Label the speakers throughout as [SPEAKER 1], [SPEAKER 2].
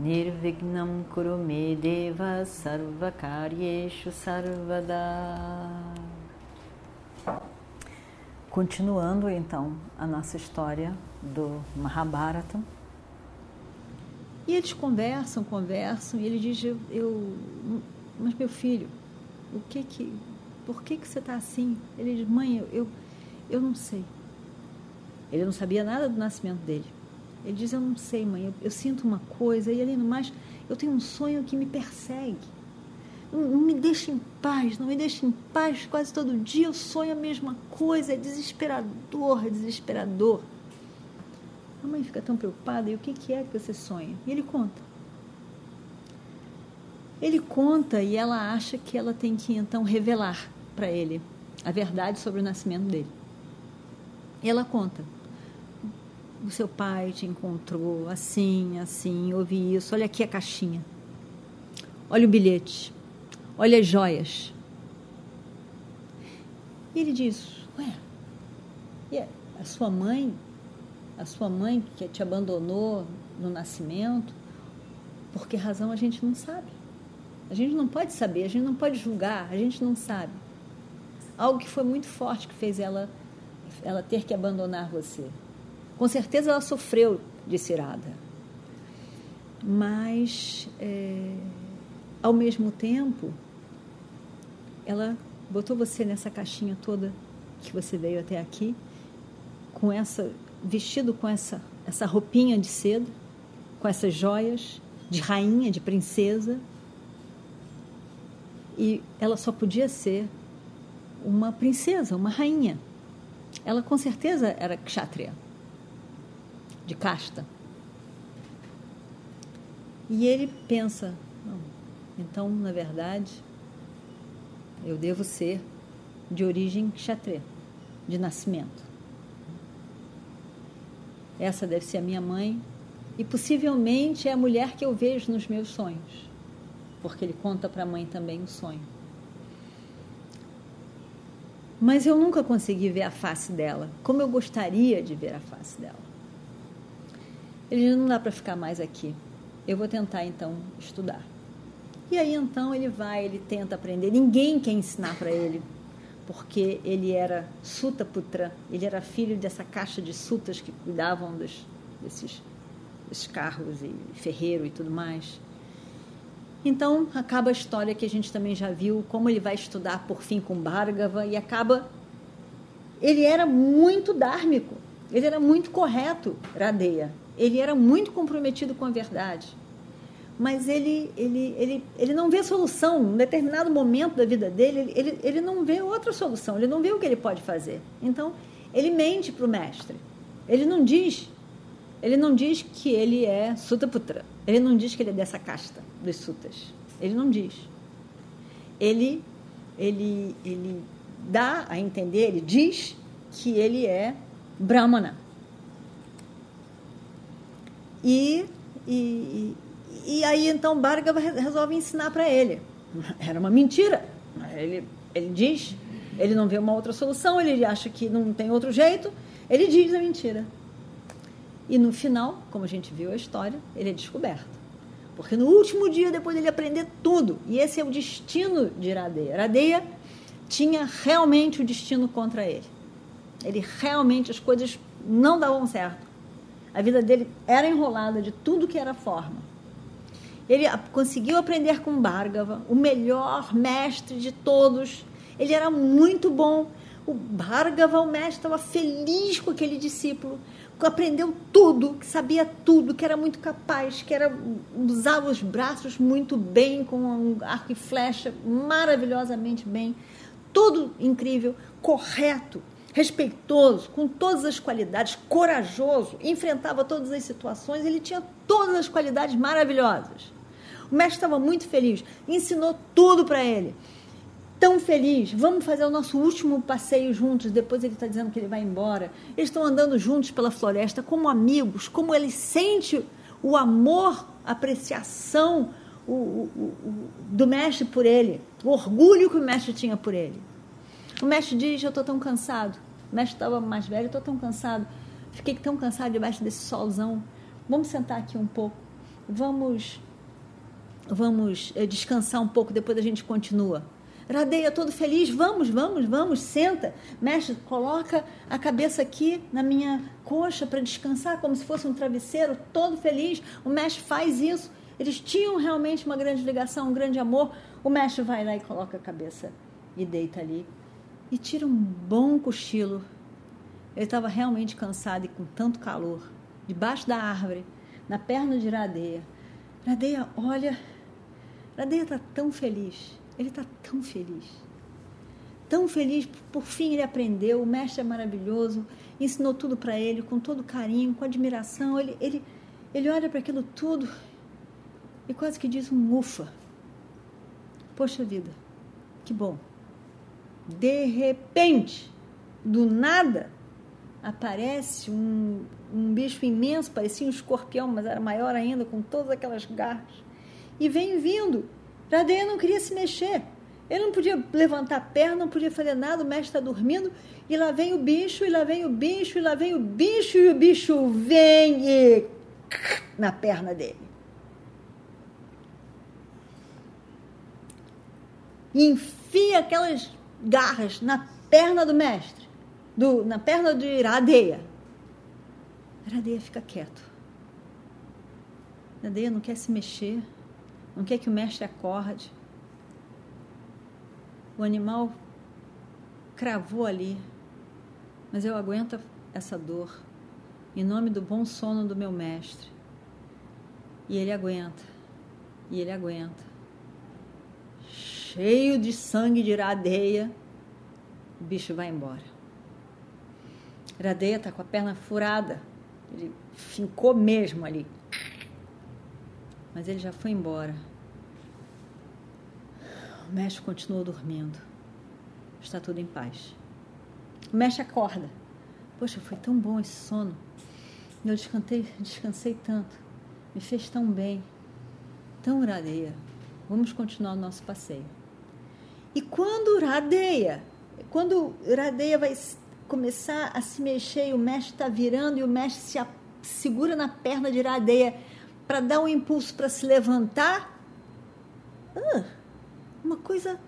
[SPEAKER 1] Nirvignam Kurume Deva Sarvakaryeshu Sarvada Continuando então a nossa história do Mahabharata. E eles conversam, conversam, e ele diz: eu, eu mas meu filho, o que que, por que que você está assim? Ele diz: mãe, eu, eu, eu não sei. Ele não sabia nada do nascimento dele. Ele diz: Eu não sei, mãe, eu, eu sinto uma coisa, e além do mais, eu tenho um sonho que me persegue. Não, me deixa em paz, não me deixa em paz. Quase todo dia eu sonho a mesma coisa, é desesperador, é desesperador. A mãe fica tão preocupada, e o que, que é que você sonha? E ele conta. Ele conta e ela acha que ela tem que então revelar para ele a verdade sobre o nascimento dele. E ela conta. O seu pai te encontrou assim, assim, ouvi isso. Olha aqui a caixinha. Olha o bilhete. Olha as joias. E ele diz: Ué, e a sua mãe, a sua mãe que te abandonou no nascimento, por que razão a gente não sabe? A gente não pode saber, a gente não pode julgar, a gente não sabe. Algo que foi muito forte que fez ela ela ter que abandonar você. Com certeza ela sofreu de cirada. Mas, é, ao mesmo tempo, ela botou você nessa caixinha toda que você veio até aqui, com essa vestido com essa essa roupinha de seda, com essas joias de rainha, de princesa. E ela só podia ser uma princesa, uma rainha. Ela com certeza era kshatriya, de casta. E ele pensa, então, na verdade, eu devo ser de origem kshatriya, de nascimento. Essa deve ser a minha mãe e possivelmente é a mulher que eu vejo nos meus sonhos, porque ele conta para a mãe também o sonho. Mas eu nunca consegui ver a face dela, como eu gostaria de ver a face dela. Ele diz, não dá para ficar mais aqui. Eu vou tentar então estudar. E aí então ele vai, ele tenta aprender. Ninguém quer ensinar para ele, porque ele era Suta Putra, ele era filho dessa caixa de sutas que cuidavam dos, desses, desses carros e ferreiro e tudo mais. Então, acaba a história que a gente também já viu, como ele vai estudar por fim com Bhargava e acaba. Ele era muito dármico, ele era muito correto, Radeia. Ele era muito comprometido com a verdade. Mas ele, ele, ele, ele não vê solução. Em determinado momento da vida dele, ele, ele não vê outra solução, ele não vê o que ele pode fazer. Então, ele mente para o mestre. Ele não diz ele não diz que ele é Sutaputra. Ele não diz que ele é dessa casta dos sutas. Ele não diz. Ele, ele, ele dá a entender, ele diz que ele é Brahmana. E, e, e aí então Bhargava resolve ensinar para ele. Era uma mentira. Ele, ele diz, ele não vê uma outra solução, ele acha que não tem outro jeito, ele diz a mentira. E no final, como a gente viu a história, ele é descoberto. Porque no último dia, depois dele aprender tudo, e esse é o destino de Iradeia. Iradeia tinha realmente o destino contra ele. Ele realmente, as coisas não davam certo. A vida dele era enrolada de tudo que era forma. Ele conseguiu aprender com Bhargava, o melhor mestre de todos. Ele era muito bom. O Bhargava, o mestre, estava feliz com aquele discípulo, aprendeu tudo, que sabia tudo, que era muito capaz, que era usava os braços muito bem, com um arco e flecha maravilhosamente bem, tudo incrível, correto, respeitoso, com todas as qualidades, corajoso, enfrentava todas as situações, ele tinha todas as qualidades maravilhosas. O mestre estava muito feliz, ensinou tudo para ele. Tão feliz, vamos fazer o nosso último passeio juntos. Depois ele está dizendo que ele vai embora. Eles estão andando juntos pela floresta, como amigos, como ele sente o amor, a apreciação o, o, o, do mestre por ele, o orgulho que o mestre tinha por ele. O mestre diz: Eu estou tão cansado. O mestre estava mais velho, estou tão cansado. Fiquei tão cansado debaixo desse solzão. Vamos sentar aqui um pouco. Vamos, vamos eh, descansar um pouco. Depois a gente continua. Radeia todo feliz, vamos, vamos, vamos, senta. Mestre, coloca a cabeça aqui na minha coxa para descansar, como se fosse um travesseiro, todo feliz. O mestre faz isso. Eles tinham realmente uma grande ligação, um grande amor. O mestre vai lá e coloca a cabeça e deita ali e tira um bom cochilo. Ele estava realmente cansado e com tanto calor, debaixo da árvore, na perna de Iradeia. Iradeia, olha, Iradeia está tão feliz, ele está tão feliz. Tão feliz, por fim ele aprendeu, o mestre é maravilhoso, ensinou tudo para ele, com todo carinho, com admiração. Ele, ele, ele olha para aquilo tudo e quase que diz um ufa. Poxa vida, que bom. De repente, do nada, aparece um, um bicho imenso, parecia um escorpião, mas era maior ainda, com todas aquelas garras. E vem vindo. Radeia não queria se mexer. Ele não podia levantar a perna, não podia fazer nada, o mestre está dormindo, e lá vem o bicho, e lá vem o bicho, e lá vem o bicho, e o bicho vem e na perna dele. Enfia aquelas garras na perna do mestre, do, na perna de Iradeia. Iradeia fica quieto. Iradeia não quer se mexer, não quer que o mestre acorde. O animal cravou ali, mas eu aguento essa dor em nome do bom sono do meu mestre. E ele aguenta, e ele aguenta cheio de sangue de iradeia, o bicho vai embora. Iradeia está com a perna furada, ele fincou mesmo ali. Mas ele já foi embora. O mestre continuou dormindo. Está tudo em paz. O mestre acorda. Poxa, foi tão bom esse sono. Eu descansei, descansei tanto. Me fez tão bem. Tão iradeia. Vamos continuar o nosso passeio. E quando Radeia, quando Radeia vai começar a se mexer e o mestre está virando e o mestre se segura na perna de Radeia para dar um impulso para se levantar, ah, uma coisa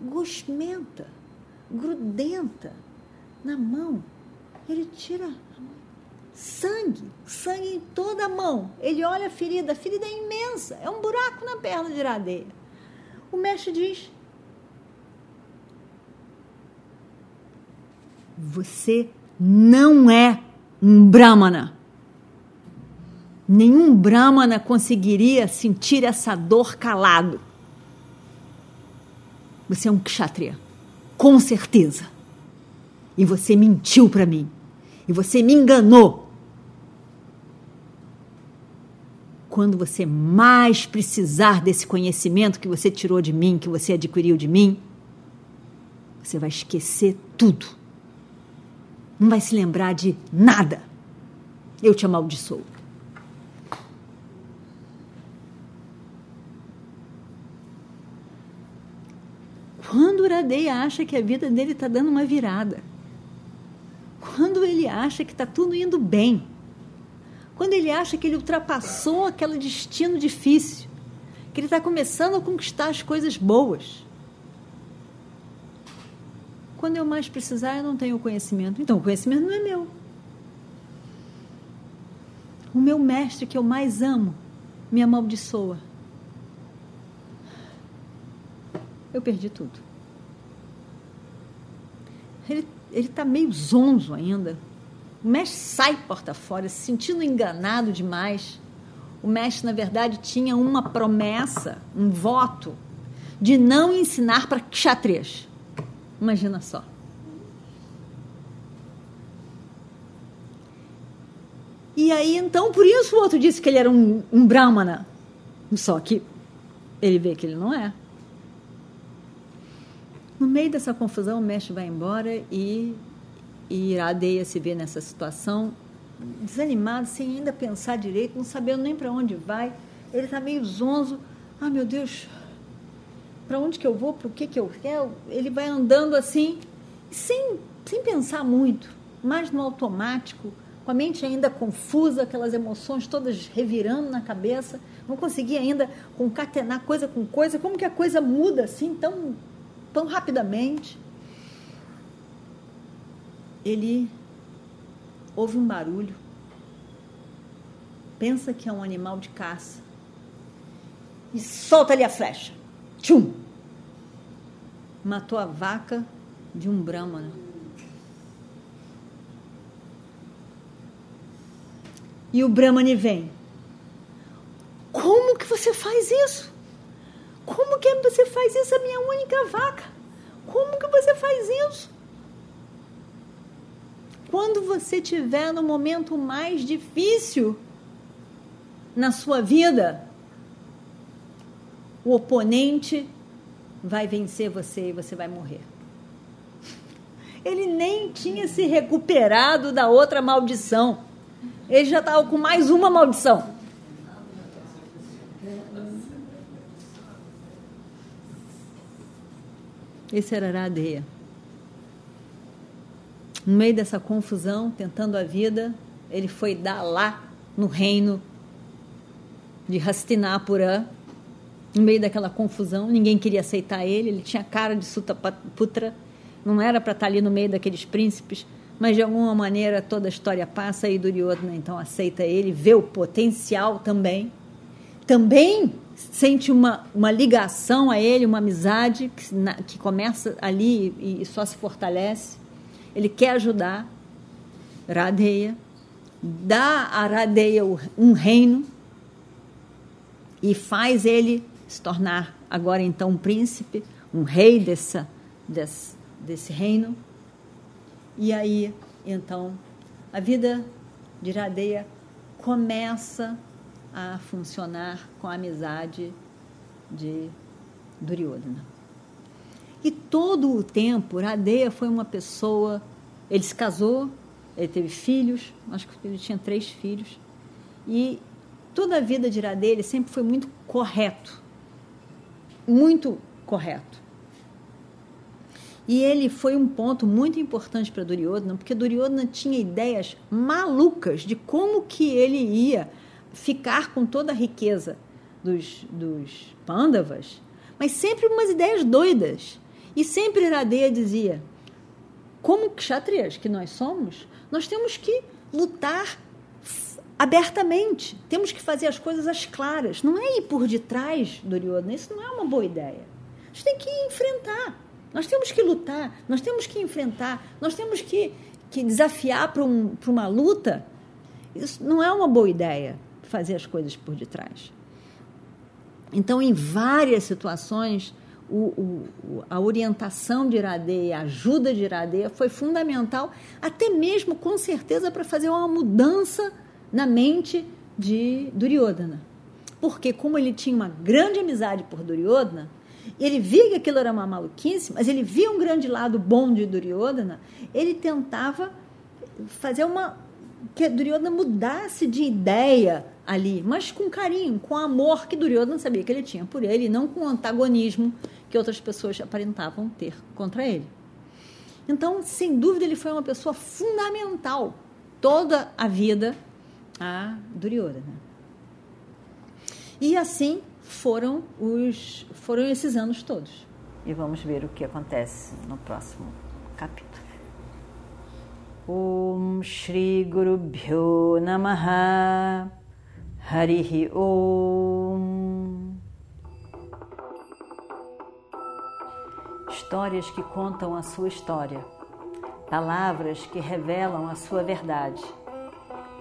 [SPEAKER 1] gosmenta, grudenta na mão. Ele tira sangue, sangue em toda a mão. Ele olha a ferida, a ferida é imensa, é um buraco na perna de Iradeia. O mestre diz: Você não é um Brahmana. Nenhum Brahmana conseguiria sentir essa dor calado. Você é um kshatriya, com certeza. E você mentiu para mim. E você me enganou. Quando você mais precisar desse conhecimento que você tirou de mim, que você adquiriu de mim, você vai esquecer tudo não vai se lembrar de nada. Eu te amaldiçoo. Quando Uradeia acha que a vida dele está dando uma virada, quando ele acha que está tudo indo bem, quando ele acha que ele ultrapassou aquele destino difícil, que ele está começando a conquistar as coisas boas, quando eu mais precisar, eu não tenho conhecimento. Então, o conhecimento não é meu. O meu mestre que eu mais amo me amaldiçoa. Eu perdi tudo. Ele está meio zonzo ainda. O mestre sai porta fora, se sentindo enganado demais. O mestre, na verdade, tinha uma promessa, um voto, de não ensinar para kshatriyas. Imagina só. E aí, então, por isso o outro disse que ele era um, um brahmana. Só que ele vê que ele não é. No meio dessa confusão, o mestre vai embora e, e Iradeia se vê nessa situação, desanimado, sem ainda pensar direito, não sabendo nem para onde vai. Ele está meio zonzo. Ah, meu Deus, para onde que eu vou? Para o que que eu quero? Ele vai andando assim, sem, sem pensar muito, mais no automático, com a mente ainda confusa, aquelas emoções todas revirando na cabeça, não conseguia ainda concatenar coisa com coisa, como que a coisa muda assim tão, tão rapidamente. Ele ouve um barulho, pensa que é um animal de caça e solta ali a flecha. Tchum! Matou a vaca de um brahmana. E o Brahmani vem. Como que você faz isso? Como que você faz isso, a minha única vaca? Como que você faz isso? Quando você tiver no momento mais difícil na sua vida, o oponente vai vencer você e você vai morrer. Ele nem tinha se recuperado da outra maldição ele já estava com mais uma maldição. Esse era Aradeia. No meio dessa confusão, tentando a vida, ele foi dar lá no reino de Hastinapura, no meio daquela confusão, ninguém queria aceitar ele, ele tinha cara de Sutaputra, não era para estar ali no meio daqueles príncipes, mas de alguma maneira toda a história passa e Duryodhana então aceita ele, vê o potencial também. Também sente uma, uma ligação a ele, uma amizade que, na, que começa ali e, e só se fortalece. Ele quer ajudar Radeya, dá a Radeya um reino e faz ele se tornar agora então um príncipe, um rei dessa, desse, desse reino. E aí, então, a vida de Iradeia começa a funcionar com a amizade de Duryodhana. E todo o tempo, Iradeia foi uma pessoa. Ele se casou, ele teve filhos, acho que ele tinha três filhos. E toda a vida de Iradeia ele sempre foi muito correto. Muito correto. E ele foi um ponto muito importante para Duryodhana, porque Duryodhana tinha ideias malucas de como que ele ia ficar com toda a riqueza dos, dos Pandavas, mas sempre umas ideias doidas. E sempre Iradeya dizia: como kshatriyas que nós somos, nós temos que lutar abertamente, temos que fazer as coisas às claras. Não é ir por detrás, Duryodhana, isso não é uma boa ideia. A gente tem que enfrentar. Nós temos que lutar, nós temos que enfrentar, nós temos que, que desafiar para um, uma luta. Isso não é uma boa ideia, fazer as coisas por detrás. Então, em várias situações, o, o, a orientação de Iradeia, a ajuda de Iradeia foi fundamental, até mesmo, com certeza, para fazer uma mudança na mente de Duryodhana. Porque, como ele tinha uma grande amizade por Duryodhana, ele via que aquilo era uma maluquice, mas ele via um grande lado bom de Duryodhana, ele tentava fazer uma que Duryodhana mudasse de ideia ali, mas com carinho, com amor que Duryodhana sabia que ele tinha por ele, e não com o antagonismo que outras pessoas aparentavam ter contra ele. Então, sem dúvida, ele foi uma pessoa fundamental toda a vida a Duryodhana. E assim foram os foram esses anos todos. E vamos ver o que acontece no próximo capítulo. Om Shri Guru Bhyo Namaha Harihi Om Histórias que contam a sua história, palavras que revelam a sua verdade.